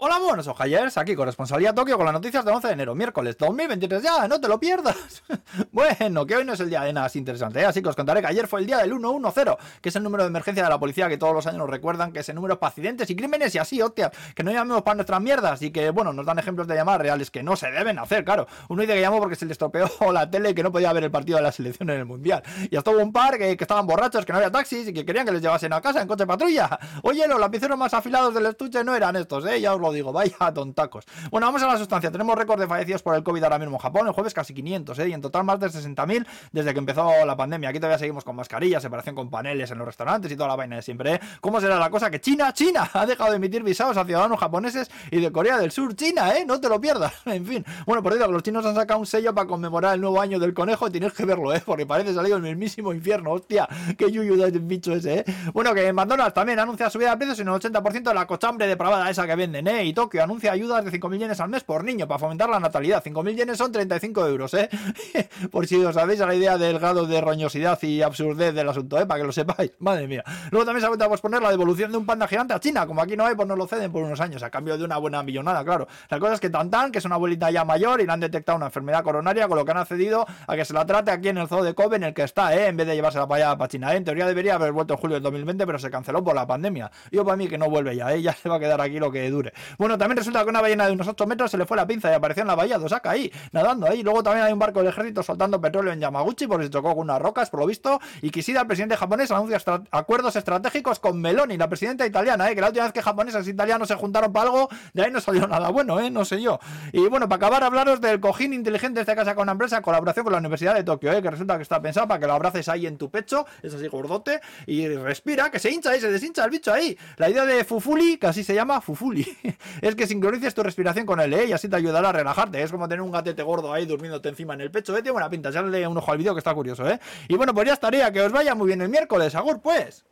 Hola, buenos ojayers, aquí corresponsalía Tokio con las noticias del 11 de enero, miércoles 2023 ya, no te lo pierdas. bueno, que hoy no es el día de nada interesante, ¿eh? así que os contaré que ayer fue el día del 110, que es el número de emergencia de la policía que todos los años nos recuerdan que ese número para accidentes y crímenes y así, hostia, que no llamemos para nuestras mierdas y que, bueno, nos dan ejemplos de llamadas reales que no se deben hacer, claro. Uno dice que llamó porque se le estropeó la tele y que no podía ver el partido de la selección en el mundial. Y hasta hubo un par que, estaban borrachos, que no había taxis y que querían que les llevasen a casa en coche patrulla. Oye, los lapiceros más afilados del estuche no eran estos, ¿eh? Ya os lo digo, vaya tacos. Bueno, vamos a la sustancia. Tenemos récord de fallecidos por el COVID ahora mismo en Japón. El jueves casi 500, ¿eh? Y en total más de 60.000 desde que empezó la pandemia. Aquí todavía seguimos con mascarillas, separación con paneles en los restaurantes y toda la vaina de siempre, ¿eh? ¿Cómo será la cosa? Que China, China, ha dejado de emitir visados a ciudadanos japoneses y de Corea del Sur. China, ¿eh? No te lo pierdas. en fin. Bueno, por cierto, los chinos han sacado un sello para conmemorar el nuevo año del conejo tienes que verlo, ¿eh? Porque parece salido el mismísimo infierno. Hostia, qué yuyu da el bicho ese, ¿eh? Bueno, que McDonald's también anuncia subida de precios en el 80% de la cochambre depravada esa que venden, ¿eh? Y Tokio anuncia ayudas de 5.000 yenes al mes por niño para fomentar la natalidad. 5.000 yenes son 35 euros, ¿eh? por si os sabéis a la idea del grado de roñosidad y absurdez del asunto, ¿eh? Para que lo sepáis. Madre mía. Luego también se ha vuelto a posponer la devolución de un panda gigante a China. Como aquí no hay, pues no lo ceden por unos años, a cambio de una buena millonada, claro. La cosa es que Tantan, que es una abuelita ya mayor y le han detectado una enfermedad coronaria, con lo que han accedido a que se la trate aquí en el zoo de Kobe, en el que está, ¿eh? En vez de llevársela para allá, para China, ¿eh? En teoría debería haber vuelto en julio del 2020, pero se canceló por la pandemia. Yo para mí que no vuelve ya, ¿eh? Ya se va a quedar aquí lo que dure. Bueno, también resulta que una ballena de unos 8 metros se le fue la pinza y apareció en la bahía de Osaka ahí, nadando ahí. Luego también hay un barco del ejército soltando petróleo en Yamaguchi porque se chocó con unas rocas, por lo visto. Y Kishida, el presidente japonés, anuncia acuerdos estratégicos con Meloni, la presidenta italiana, ¿eh? que la última vez que japoneses e italianos se juntaron para algo, de ahí no salió nada bueno, ¿eh? no sé yo. Y bueno, para acabar, hablaros del cojín inteligente de esta casa con una empresa colaboración con la Universidad de Tokio, ¿eh? que resulta que está pensado para que lo abraces ahí en tu pecho, es así gordote, y respira, que se hincha y se deshincha el bicho ahí. La idea de Fufuli, que así se llama Fufuli, es que sincronices tu respiración con él, ¿eh? y así te ayudará a relajarte. Es como tener un gatete gordo ahí durmiéndote encima en el pecho. ¿eh? Tiene buena pinta. Echarle un ojo al vídeo que está curioso, ¿eh? Y bueno, pues ya estaría. Que os vaya muy bien el miércoles. Agur, pues.